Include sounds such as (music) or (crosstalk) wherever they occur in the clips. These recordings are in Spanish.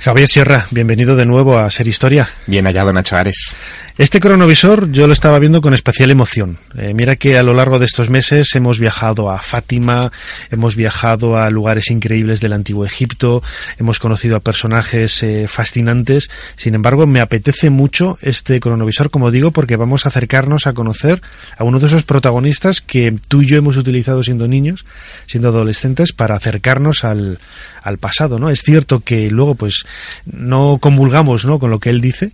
Javier Sierra, bienvenido de nuevo a Ser Historia. Bien hallado, Nacho Ares. Este cronovisor yo lo estaba viendo con especial emoción. Eh, mira que a lo largo de estos meses hemos viajado a Fátima, hemos viajado a lugares increíbles del antiguo Egipto, hemos conocido a personajes eh, fascinantes. Sin embargo, me apetece mucho este cronovisor, como digo, porque vamos a acercarnos a conocer a uno de esos protagonistas que tú y yo hemos utilizado siendo niños, siendo adolescentes, para acercarnos al, al pasado, ¿no? Es cierto que luego, pues, no convulgamos, ¿no? Con lo que él dice,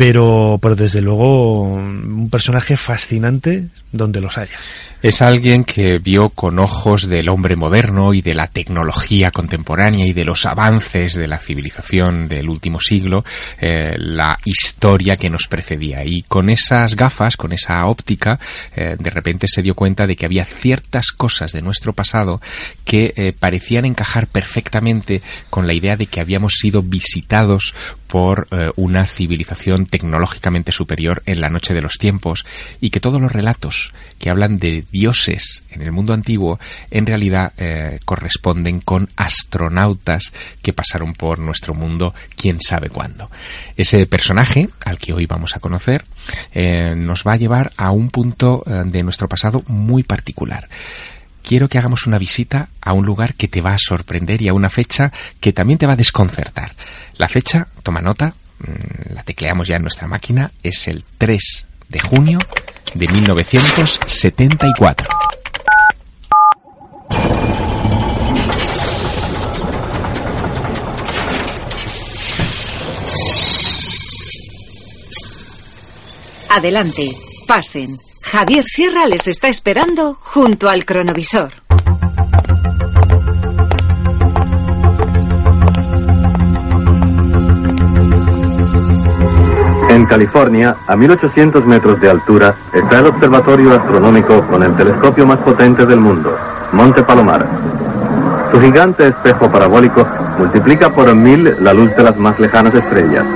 pero, pero desde luego un personaje fascinante donde los haya. Es alguien que vio con ojos del hombre moderno y de la tecnología contemporánea y de los avances de la civilización del último siglo eh, la historia que nos precedía. Y con esas gafas, con esa óptica, eh, de repente se dio cuenta de que había ciertas cosas de nuestro pasado que eh, parecían encajar perfectamente con la idea de que habíamos sido visitados por una civilización tecnológicamente superior en la noche de los tiempos y que todos los relatos que hablan de dioses en el mundo antiguo en realidad eh, corresponden con astronautas que pasaron por nuestro mundo quién sabe cuándo. Ese personaje al que hoy vamos a conocer eh, nos va a llevar a un punto eh, de nuestro pasado muy particular quiero que hagamos una visita a un lugar que te va a sorprender y a una fecha que también te va a desconcertar. La fecha, toma nota, mm, la tecleamos ya en nuestra máquina, es el 3 de junio de 1974. Adelante, pasen. Javier Sierra les está esperando junto al cronovisor. En California, a 1800 metros de altura, está el observatorio astronómico con el telescopio más potente del mundo, Monte Palomar. Su gigante espejo parabólico multiplica por mil la luz de las más lejanas estrellas.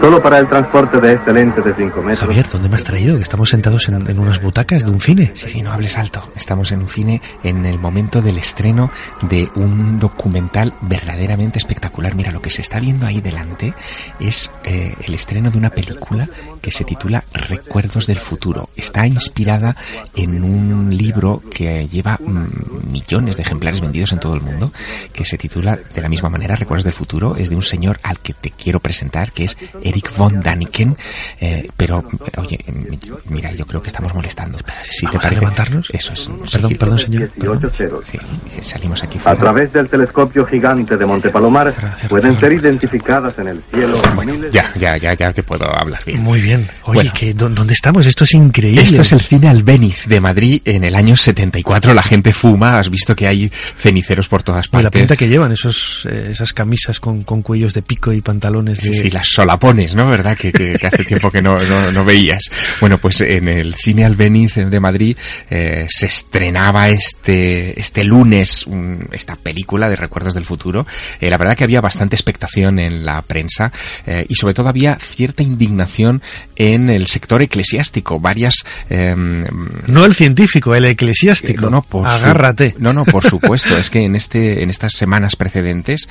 Solo para el transporte de este lente de 5 metros. Javier, ¿dónde me has traído? Que estamos sentados en, en, unas butacas de un cine. Sí, sí, no hables alto. Estamos en un cine en el momento del estreno de un documental verdaderamente espectacular. Mira, lo que se está viendo ahí delante es eh, el estreno de una película que se titula Recuerdos del Futuro. Está inspirada en un libro que lleva mm, millones de ejemplares vendidos en todo el mundo, que se titula de la misma manera Recuerdos del Futuro. Es de un señor al que te quiero presentar, que es Eric von Daniken, eh, pero oye, mira, yo creo que estamos molestando. Si te parece levantarnos? Eso es. Perdón, perdón, señor. Perdón. Sí, salimos aquí. Fuera. A través del telescopio gigante de Monte Palomar pueden ser identificadas en el cielo. Bueno, ya, ya, ya, ya te puedo hablar bien. Muy bien. Oye, bueno, que, ¿dónde estamos? Esto es increíble. Esto es el cine Albéniz de Madrid en el año 74. La gente fuma, has visto que hay ceniceros por todas partes. Y la pinta que llevan, esos, eh, esas camisas con, con, cuellos de pico y pantalones de... Sí, sí, las solapones. ¿No? ¿Verdad? Que, que, que hace tiempo que no, no, no, veías. Bueno, pues en el Cine Albeniz de Madrid eh, se estrenaba este, este lunes un, esta película de Recuerdos del Futuro. Eh, la verdad que había bastante expectación en la prensa eh, y sobre todo había cierta indignación en el sector eclesiástico. Varias... no el científico, el eclesiástico. no, no, por Agárrate. Su, no, no, por (laughs) supuesto. es que en, este, en estas semanas precedentes,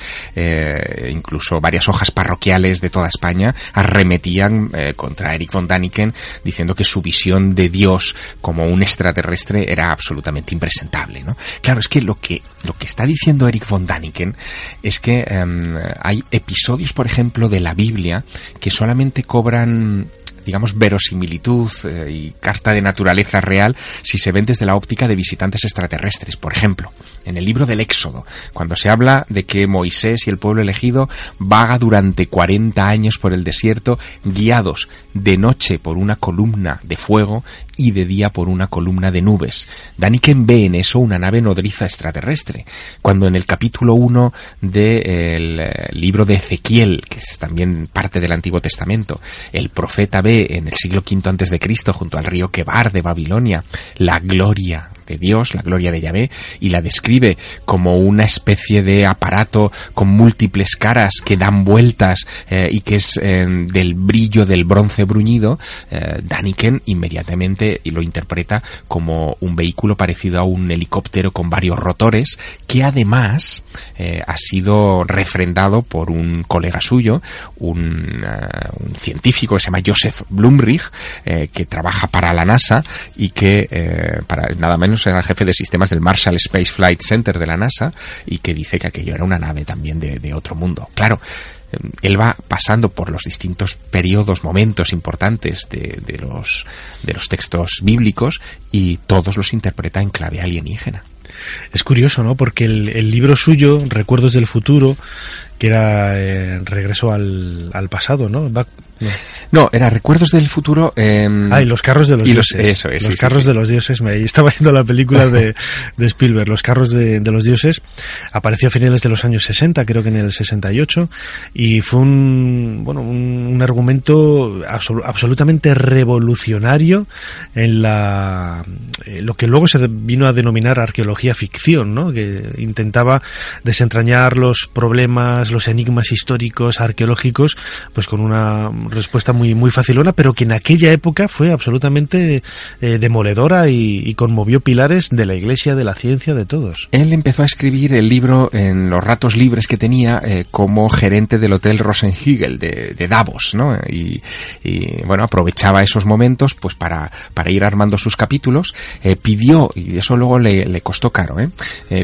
incluso varias hojas parroquiales de toda España arremetían eh, contra Eric von Daniken diciendo que su visión de Dios como un extraterrestre era absolutamente impresentable, ¿no? Claro, es que lo que lo que está diciendo Eric von Daniken es que um, hay episodios, por ejemplo, de la Biblia que solamente cobran digamos, verosimilitud eh, y carta de naturaleza real si se ven desde la óptica de visitantes extraterrestres. Por ejemplo, en el libro del Éxodo, cuando se habla de que Moisés y el pueblo elegido vaga durante 40 años por el desierto, guiados de noche por una columna de fuego y de día por una columna de nubes. Daniken ve en eso una nave nodriza extraterrestre. Cuando en el capítulo 1 del eh, libro de Ezequiel, que es también parte del Antiguo Testamento, el profeta ve en el siglo V antes de Cristo junto al río Quebar de Babilonia la gloria de Dios, la gloria de Yahvé, y la describe como una especie de aparato con múltiples caras que dan vueltas eh, y que es eh, del brillo del bronce bruñido, eh, Daniken inmediatamente lo interpreta como un vehículo parecido a un helicóptero con varios rotores, que además ha sido refrendado por un colega suyo, un, un científico que se llama Joseph Blumrich, que trabaja para la NASA y que para nada menos era el jefe de sistemas del Marshall Space Flight Center de la NASA y que dice que aquello era una nave también de, otro mundo. Claro, em, él va pasando por los distintos periodos, momentos importantes de, los, de los textos bíblicos y todos los interpreta en clave alienígena. Es curioso, ¿no? Porque el, libro suyo, Recuerdos del Futuro, que era eh, Regreso al, al pasado, ¿no? No. era Recuerdos del Futuro. Eh, ah, y Los carros de los dioses. eso es, los carros de los dioses. Me estaba viendo la película de, de Spielberg, Los carros de, de, los dioses. Apareció a finales de los años 60, creo que en el 68. Y fue un, bueno, un, argumento absolutamente revolucionario en la, eh, lo que luego se vino a denominar arqueología ficción, ¿no? Que intentaba desentrañar los problemas, los enigmas históricos, arqueológicos, pues con una respuesta muy, muy facilona, pero que en aquella época fue absolutamente eh, demoledora y, conmovió pilares de la iglesia, de la ciencia, de todos. Él empezó a escribir el libro en los ratos libres que tenía eh, como gerente del Hotel Rosenhügel de, Davos, ¿no? Y, bueno, aprovechaba esos momentos pues para, para ir armando sus capítulos. Eh, pidió, y eso luego le, costó caro,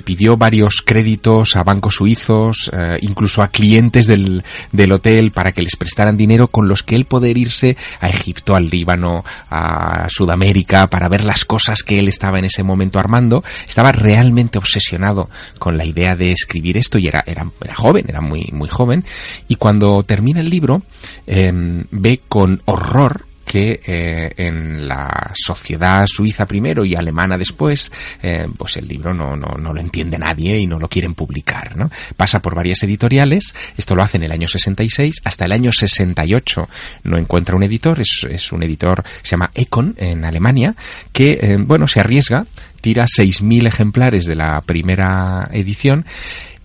pidió varios créditos a bancos suizos, incluso a clientes del, del hotel para que les prestaran dinero con los que él poder irse a Egipto, al Líbano, a Sudamérica, para ver las cosas que él estaba en ese momento armando. Estaba realmente obsesionado con la idea de escribir esto y era, era, era joven, era muy, muy joven. Y cuando termina el libro, em, ve con horror que eh, en la sociedad suiza primero y alemana después, eh, pues el libro no, no, no, lo entiende nadie y no lo quieren publicar. ¿no? Pasa por varias editoriales, esto lo hace en el año 66, hasta el año 68 no encuentra un editor, es, es un editor, se llama Econ en Alemania, que, eh, bueno, se arriesga, tira 6.000 ejemplares de la primera edición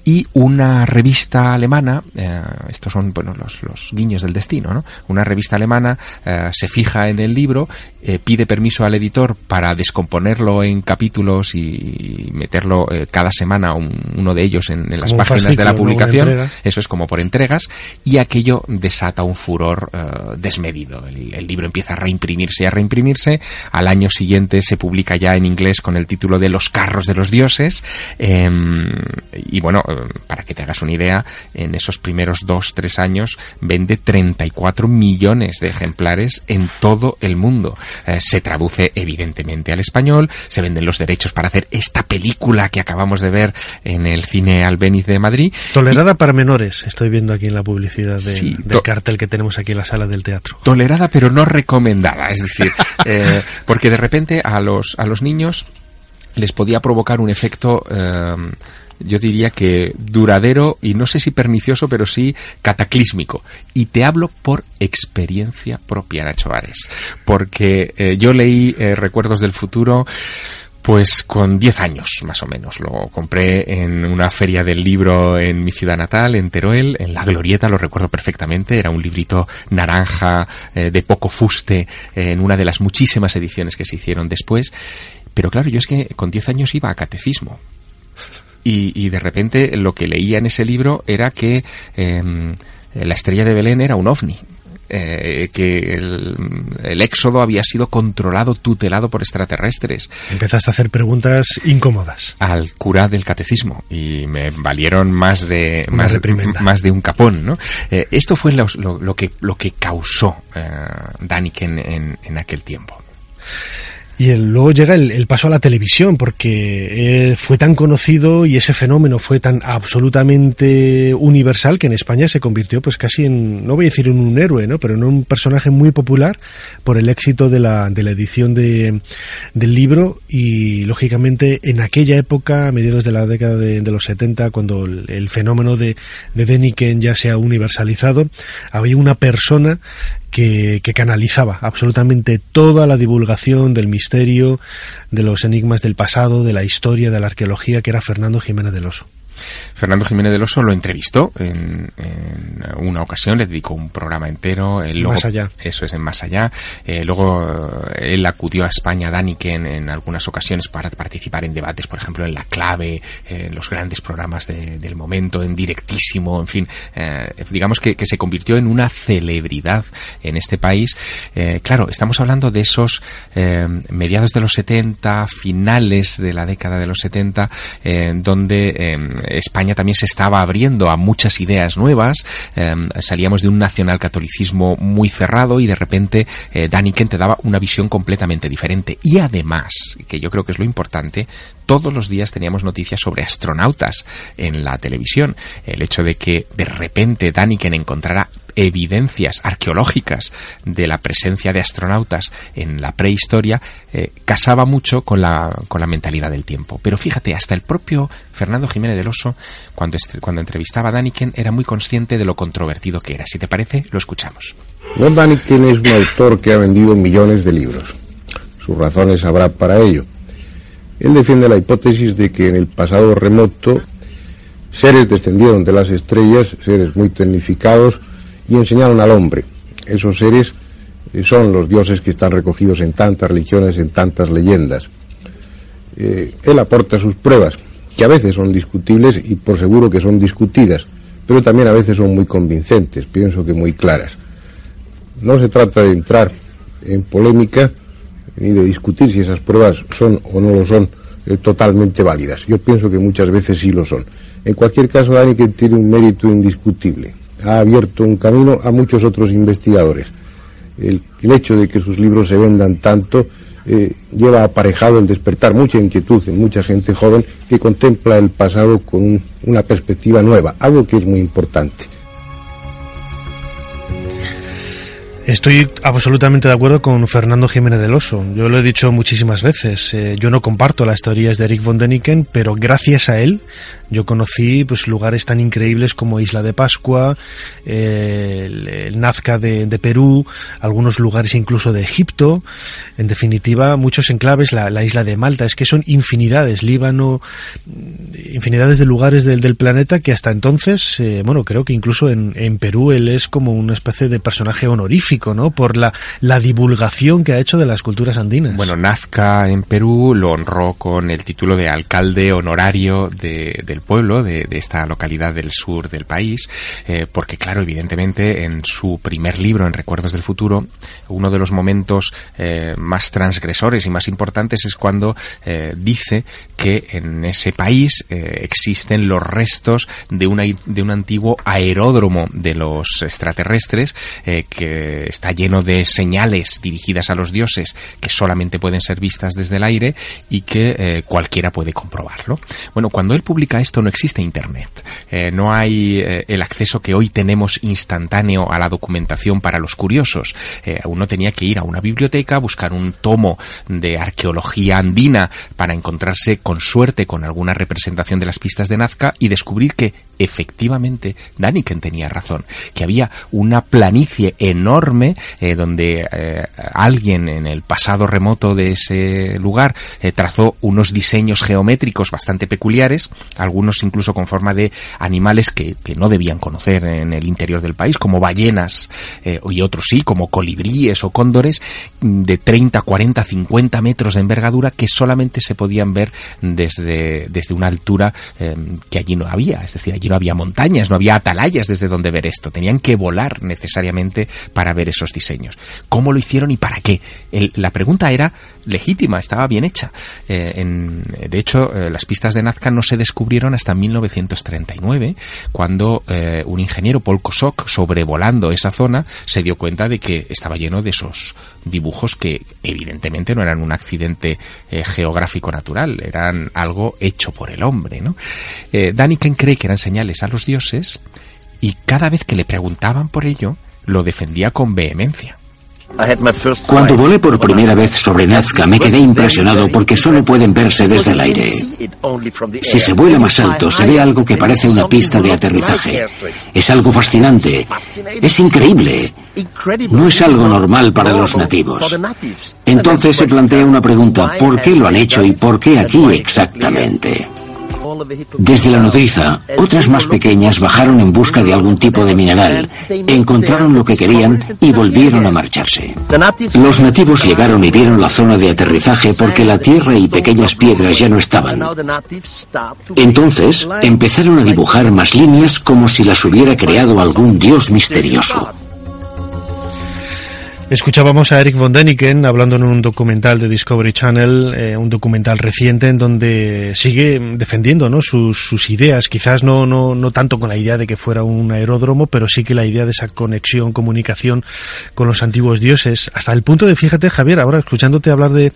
y una revista alemana, eh, estos son bueno, los, los, guiños del destino, ¿no? una revista alemana eh, se fija en el libro, eh, pide permiso al editor para descomponerlo en capítulos y meterlo cada semana uno de ellos en, las páginas de la publicación, eso es como por entregas, y aquello desata un furor desmedido. El, el, libro empieza a reimprimirse y a reimprimirse, al año siguiente se publica ya en inglés con el título de Los carros de los dioses, em, y bueno, para que te hagas una idea, en esos primeros dos, tres años vende 34 millones de ejemplares en todo el mundo. Eh, se traduce evidentemente al español, se venden los derechos para hacer esta película que acabamos de ver en el cine Albeniz de Madrid. Tolerada para menores, estoy viendo aquí en la publicidad del cartel que tenemos aquí en la sala del teatro. Tolerada pero no recomendada, es decir, (laughs) eh, porque de repente a los, a los niños les podía provocar un efecto eh, yo diría que duradero y no sé si pernicioso, pero sí cataclísmico. Y te hablo por experiencia propia, Nacho Ares, porque eh, yo leí eh, Recuerdos del Futuro pues con 10 años más o menos. Lo compré en una feria del libro en mi ciudad natal, en Teruel, en La Glorieta, lo recuerdo perfectamente. Era un librito naranja, eh, de poco fuste, en una de las muchísimas ediciones que se hicieron después. Pero claro, yo es que con 10 años iba a catecismo y, de repente lo que leía en ese libro era que em, la estrella de Belén era un ovni. Eh, que el, éxodo había sido controlado, tutelado por extraterrestres. Empezaste a hacer preguntas incómodas. Al cura del catecismo y me valieron más de, más, más, de un capón. ¿no? Eh, esto fue lo, lo, que, lo que causó eh, Daniken en, en aquel tiempo. Y luego llega el, paso a la televisión, porque eh, fue tan conocido y ese fenómeno fue tan absolutamente universal que en España se convirtió pues casi en, no voy a decir en un héroe, ¿no? pero en un personaje muy popular por el éxito de la, de la edición de, del libro y lógicamente en aquella época, a mediados de la década de, los 70, cuando el, fenómeno de, de Deniken ya se ha universalizado, había una persona que, que, canalizaba absolutamente toda la divulgación del misterio misterio, de los enigmas del pasado, de la historia, de la arqueología, que era Fernando Jiménez del Oso. Fernando Jiménez del Oso lo entrevistó en, una ocasión, le dedicó un programa entero. más allá. Eso es, en Más allá. Eh, luego eh, él acudió a España, Daniken, en algunas ocasiones para participar en debates, por ejemplo, en La Clave, en los grandes programas del momento, en directísimo, en fin. Eh, digamos que, se convirtió en una celebridad en este país. claro, estamos hablando de esos mediados de los 70, finales de la década de los 70, donde España también se estaba abriendo a muchas ideas nuevas, em, salíamos de un nacionalcatolicismo muy cerrado y de repente eh, Daniken te daba una visión completamente diferente. Y además, que yo creo que es lo importante, todos los días teníamos noticias sobre astronautas en la televisión. El hecho de que de repente Daniken encontrara evidencias arqueológicas de la presencia de astronautas en la prehistoria eh, casaba mucho con la, con la mentalidad del tiempo. Pero fíjate, hasta el propio Fernando Jiménez del Oso, cuando, cuando entrevistaba a Daniken, era muy consciente de lo controvertido que era. Si te parece, lo escuchamos. No Daniken es un autor que ha vendido millones de libros. Sus razones habrá para ello. Él defiende la hipótesis de que en el pasado remoto seres descendieron de las estrellas, seres muy tecnificados, y enseñaron al hombre. Esos seres eh, son los dioses que están recogidos en tantas religiones, en tantas leyendas. Eh, él aporta sus pruebas, que a veces son discutibles y por seguro que son discutidas, pero también a veces son muy convincentes, pienso que muy claras. No se trata de entrar en polémica ni de discutir si esas pruebas son o no lo son eh, totalmente válidas. Yo pienso que muchas veces sí lo son. En cualquier caso, Dani tiene un mérito indiscutible ha abierto un camino a muchos otros investigadores. El, hecho de que sus libros se vendan tanto eh, lleva aparejado el despertar mucha inquietud en mucha gente joven que contempla el pasado con una perspectiva nueva, algo que es muy importante. Estoy absolutamente de acuerdo con Fernando Jiménez del Oso. Yo lo he dicho muchísimas veces. Eh, yo no comparto las teorías de Eric von Deniken, pero gracias a él yo conocí pues lugares tan increíbles como Isla de Pascua, el, Nazca de, Perú, algunos lugares incluso de Egipto. En definitiva, muchos enclaves, la, isla de Malta. Es que son infinidades, Líbano, infinidades de lugares del, del planeta que hasta entonces, eh, bueno, creo que incluso en, en Perú él es como una especie de personaje honorífico ¿no? Por la, la divulgación que ha hecho de las culturas andinas. Bueno, Nazca en Perú lo honró con el título de alcalde honorario de, del pueblo, de, esta localidad del sur del país, eh, porque claro, evidentemente en su primer libro, en Recuerdos del Futuro, uno de los momentos eh, más transgresores y más importantes es cuando eh, dice que en ese país existen los restos de, de un antiguo aeródromo de los extraterrestres que está lleno de señales dirigidas a los dioses que solamente pueden ser vistas desde el aire y que eh, cualquiera puede comprobarlo. Bueno, cuando él publica esto no existe Internet, eh, no hay eh, el acceso que hoy tenemos instantáneo a la documentación para los curiosos. uno tenía que ir a una biblioteca, buscar un tomo de arqueología andina para encontrarse con suerte con alguna representación de las pistas de Nazca y descubrir que efectivamente Daniken tenía razón, que había una planicie enorme eh, donde eh, alguien en el pasado remoto de ese lugar eh, trazó unos diseños geométricos bastante peculiares, algunos incluso con forma de animales que, no debían conocer en el interior del país, como ballenas y otros sí, como colibríes o cóndores de 30, 40, 50 metros de envergadura que solamente se podían ver desde, desde una altura que allí no había, es decir, allí no había montañas, no había atalayas desde donde ver esto. Tenían que volar necesariamente para ver esos diseños. ¿Cómo lo hicieron y para qué? la pregunta era legítima, estaba bien hecha. Eh, de hecho, eh, las pistas de Nazca no se descubrieron hasta 1939, cuando eh, un ingeniero, Paul Kosok, sobrevolando esa zona, se dio cuenta de que estaba lleno de esos dibujos que evidentemente no eran un accidente geográfico natural, eran algo hecho por el hombre. ¿no? Daniken cree que eran señales a los dioses y cada vez que le preguntaban por ello, lo defendía con vehemencia. Cuando volé por primera vez sobre Nazca me quedé impresionado porque solo pueden verse desde el aire. Si se vuela más alto se ve algo que parece una pista de aterrizaje. Es algo fascinante. Es increíble. No es algo normal para los nativos. Entonces se plantea una pregunta, ¿por qué lo han hecho y por qué aquí exactamente? Desde la nodriza, otras más pequeñas bajaron en busca de algún tipo de mineral, encontraron lo que querían y volvieron a marcharse. Los nativos llegaron y vieron la zona de aterrizaje porque la tierra y pequeñas piedras ya no estaban. Entonces empezaron a dibujar más líneas como si las hubiera creado algún dios misterioso. Escuchábamos a Eric von Däniken hablando en un documental de Discovery Channel, eh, un documental reciente en donde sigue defendiendo ¿no? sus, sus ideas, quizás no, no, no tanto con la idea de que fuera un aeródromo, pero sí que la idea de esa conexión, comunicación con los antiguos dioses, hasta el punto de, fíjate Javier, ahora escuchándote hablar de,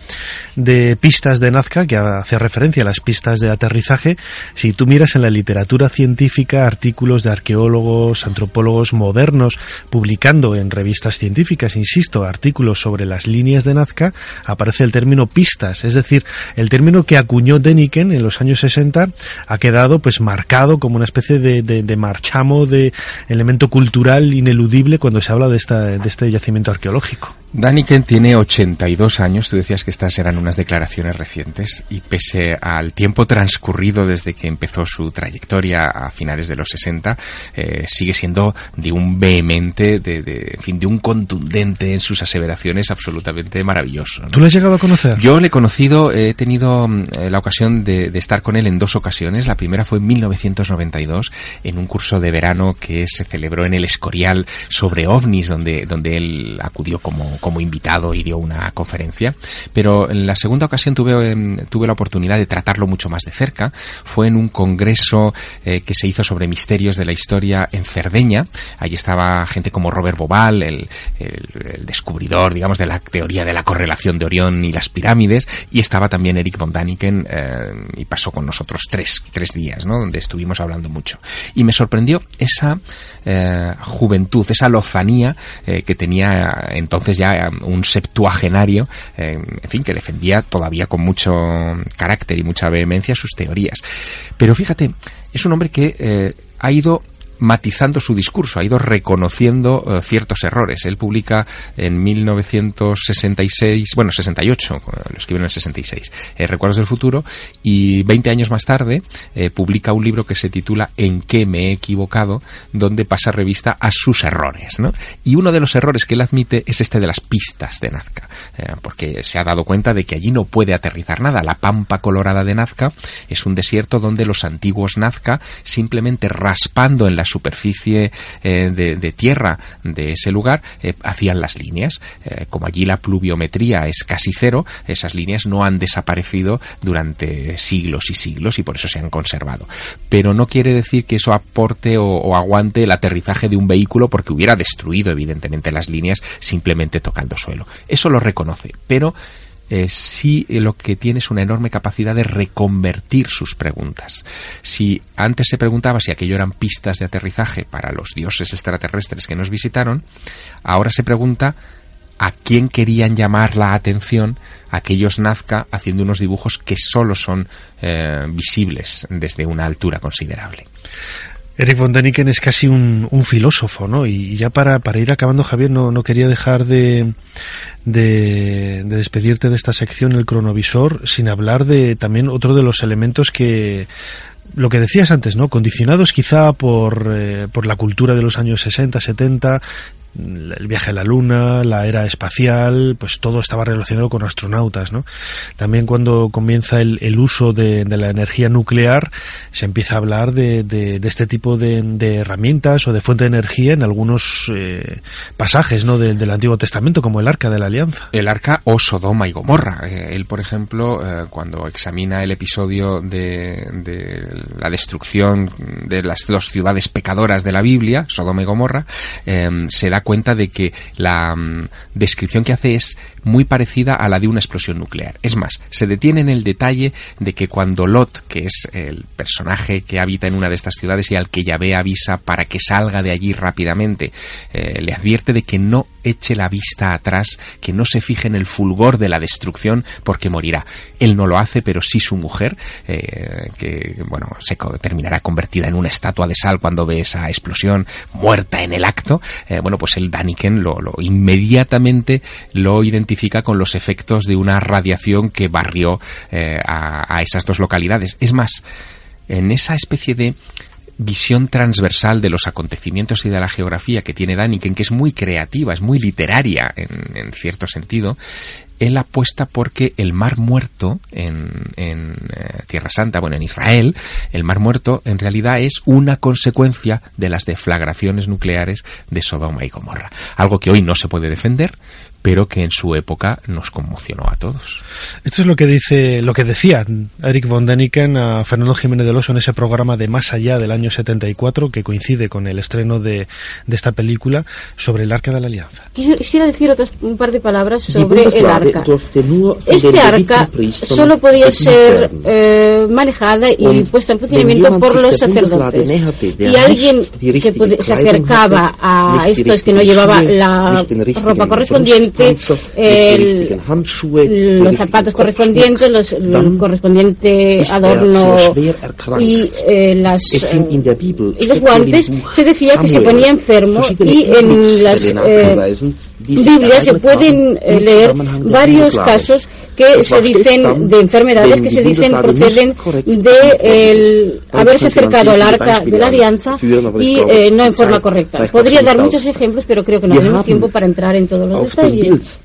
de pistas de Nazca, que hace referencia a las pistas de aterrizaje, si tú miras en la literatura científica artículos de arqueólogos, antropólogos modernos, publicando en revistas científicas, insisto, artículos sobre las líneas de Nazca, aparece el término pistas, es decir, el término que acuñó Deniken en los años 60 ha quedado pues marcado como una especie de, de, marchamo, de elemento cultural ineludible cuando se habla de, esta, de este yacimiento arqueológico. Daniken tiene 82 años, tú decías que estas eran unas declaraciones recientes y pese al tiempo transcurrido desde que empezó su trayectoria a finales de los 60, eh, sigue siendo de un vehemente, de, de, en fin, de un contundente en sus aseveraciones absolutamente maravilloso. ¿no? ¿Tú le has llegado a conocer? Yo le he conocido, he tenido mm, la ocasión de, de, estar con él en dos ocasiones. La primera fue en 1992 en un curso de verano que se celebró en el Escorial sobre ovnis, donde, donde él acudió como como invitado y dio una conferencia, pero en la segunda ocasión tuve, em, tuve la oportunidad de tratarlo mucho más de cerca. Fue en un congreso eh, que se hizo sobre misterios de la historia en Cerdeña. Allí estaba gente como Robert Bobal, el, el, el descubridor, digamos, de la teoría de la correlación de Orión y las pirámides, y estaba también Eric von Daniken eh, y pasó con nosotros tres, tres días, ¿no? Donde estuvimos hablando mucho. Y me sorprendió esa eh, juventud, esa lozanía eh, que tenía entonces ya un septuagenario, en fin, que defendía todavía con mucho carácter y mucha vehemencia sus teorías. Pero fíjate, es un hombre que ha ido matizando su discurso, ha ido reconociendo uh, ciertos errores. Él publica en 1966, bueno, 68, lo escribe en el 66, eh, Recuerdos del Futuro, y 20 años más tarde eh, publica un libro que se titula En qué me he equivocado, donde pasa revista a sus errores. Y uno de los errores que él admite es este de las pistas de Nazca, eh, porque se ha dado cuenta de que allí no puede aterrizar nada. La pampa colorada de Nazca es un desierto donde los antiguos Nazca, simplemente raspando en la superficie eh, de, tierra de ese lugar eh, hacían las líneas. Eh, como allí la pluviometría es casi cero, esas líneas no han desaparecido durante siglos y siglos y por eso se han conservado. Pero no quiere decir que eso aporte o aguante el aterrizaje de un vehículo porque hubiera destruido evidentemente las líneas simplemente tocando suelo. Eso lo reconoce, pero eh, sí lo que tiene es una enorme capacidad de reconvertir sus preguntas. Si antes se preguntaba si aquello eran pistas de aterrizaje para los dioses extraterrestres que nos visitaron, ahora se pregunta a quién querían llamar la atención aquellos Nazca haciendo unos dibujos que solo son eh, visibles desde una altura considerable. Eric von Däniken es casi un, un filósofo, ¿no? Y ya para, para ir acabando, Javier, no, quería dejar de, de, de, despedirte de esta sección, el cronovisor, sin hablar de también otro de los elementos que lo que decías antes, ¿no? Condicionados quizá por, eh, la cultura de los años 60, 70, el viaje a la luna, la era espacial, pues todo estaba relacionado con astronautas, ¿no? También cuando comienza el, el uso de, de, la energía nuclear, se empieza a hablar de, de, este tipo de, herramientas o de fuente de energía en algunos eh, pasajes, ¿no? del Antiguo Testamento, como el Arca de la Alianza. El Arca o Sodoma y Gomorra. Eh, él, por ejemplo, eh, cuando examina el episodio de, de la destrucción de las dos ciudades pecadoras de la Biblia, Sodoma y Gomorra, se da cuenta de que la um, descripción que hace es muy parecida a la de una explosión nuclear. Es más, se detiene en el detalle de que cuando Lot, que es el personaje que habita en una de estas ciudades y al que Yahvé avisa para que salga de allí rápidamente, eh, le advierte de que no eche la vista atrás, que no se fije en el fulgor de la destrucción porque morirá. Él no lo hace, pero sí su mujer, eh, que bueno, se terminará convertida en una estatua de sal cuando ve esa explosión, muerta en el acto. Eh, bueno, pues el Daniken lo, lo inmediatamente lo identifica con los efectos de una radiación que barrió eh, a, esas dos localidades. Es más, en esa especie de visión transversal de los acontecimientos y de la geografía que tiene Daniken, que es muy creativa, es muy literaria en, cierto sentido, él apuesta porque el Mar Muerto en, en eh, Tierra Santa, bueno, en Israel, el Mar Muerto en realidad es una consecuencia de las deflagraciones nucleares de Sodoma y Gomorra. Algo que hoy no se puede defender, pero que en su época nos conmocionó a todos. Esto es lo que dice, lo que decía Eric von Däniken a Fernando Jiménez del Oso en ese programa de Más allá del año 74, que coincide con el estreno de, de esta película sobre el Arca de la Alianza. Quisiera decir otras, un par de palabras sobre el arca. Este arca solo podía ser eh, manejada y puesta en funcionamiento por los sacerdotes. Y alguien que se acercaba a estos que no llevaba la ropa correspondiente el, los zapatos correspondientes, los, el correspondiente adorno y, eh, las, y los guantes, se decía que se ponía enfermo y en las eh, Biblias se pueden eh, leer varios casos que se dicen de enfermedades que se dicen proceden de el haberse acercado al arca de la alianza y eh, no en forma correcta. Podría dar muchos ejemplos, pero creo que no tenemos tiempo para entrar en todos los detalles built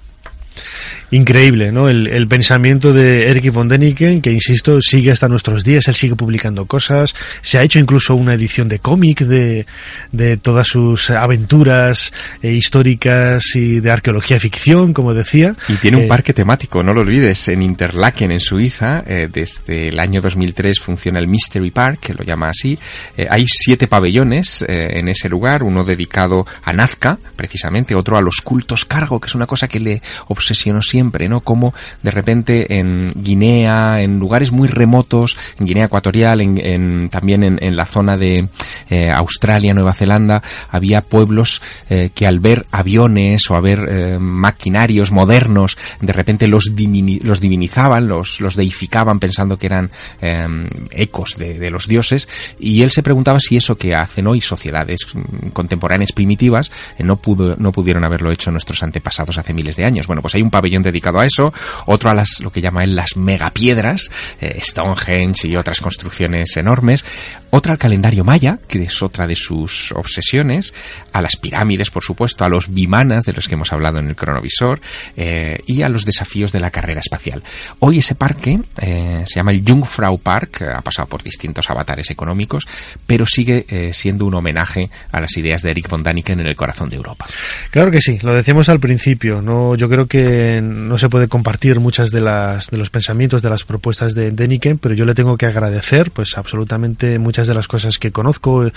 increíble, ¿no? El, el, pensamiento de Eric von Däniken, que insisto, sigue hasta nuestros días, él sigue publicando cosas, se ha hecho incluso una edición de cómic de, de todas sus aventuras eh, históricas y de arqueología ficción, como decía. Y tiene un eh, parque temático, no lo olvides, en Interlaken, en Suiza, eh, desde el año 2003 funciona el Mystery Park, que lo llama así. Eh, hay siete pabellones en ese lugar, uno dedicado a Nazca, precisamente, otro a los cultos cargo, que es una cosa que le obsesionó siempre siempre, ¿no? Como de repente en Guinea, en lugares muy remotos, en Guinea Ecuatorial, en, también en, la zona de eh, Australia, Nueva Zelanda, había pueblos eh, que al ver aviones o a ver eh, maquinarios modernos, de repente los, divinizaban, los, los deificaban pensando que eran em, ecos de, los dioses, y él se preguntaba si eso que hacen hoy sociedades contemporáneas primitivas no, pudo, no pudieron haberlo hecho nuestros antepasados hace miles de años. Bueno, pues hay un pabellón de dedicado a eso, otro a las, lo que llama él las megapiedras, eh, Stonehenge y otras construcciones enormes, otra al calendario maya, que es otra de sus obsesiones, a las pirámides, por supuesto, a los bimanas, de los que hemos hablado en el cronovisor, eh, y a los desafíos de la carrera espacial. Hoy ese parque eh, se llama el Jungfrau Park, ha pasado por distintos avatares económicos, pero sigue eh, siendo un homenaje a las ideas de Eric von Daniken en el corazón de Europa. Claro que sí, lo decíamos al principio, no, yo creo que no se puede compartir muchas de las de los pensamientos, de las propuestas de Daniken, pero yo le tengo que agradecer, pues absolutamente muchas de las cosas que conozco eh,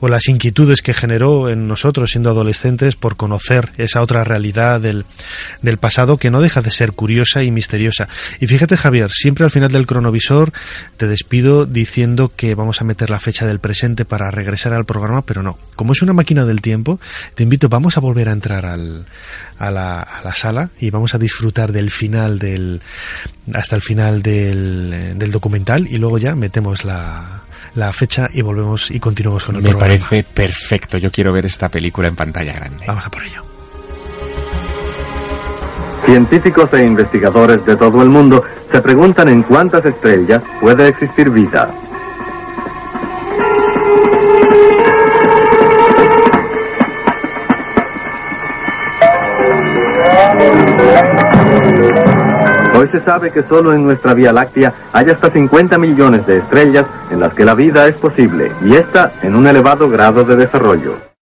o las inquietudes que generó en nosotros siendo adolescentes por conocer esa otra realidad del, del pasado que no deja de ser curiosa y misteriosa. Y fíjate Javier, siempre al final del cronovisor te despido diciendo que vamos a meter la fecha del presente para regresar al programa, pero no. Como es una máquina del tiempo, te invito, vamos a volver a entrar al, a, la, sala y vamos a disfrutar del final del hasta el final del, del documental y luego ya metemos la, la fecha y volvemos y continuamos con el Me programa. parece perfecto. Yo quiero ver esta película en pantalla grande. Vamos a por ello. Científicos e investigadores de todo el mundo se preguntan en cuántas estrellas puede existir vida. Hoy se sabe que solo en nuestra Vía Láctea hay hasta 50 millones de estrellas en las que la vida es posible, y esta en un elevado grado de desarrollo.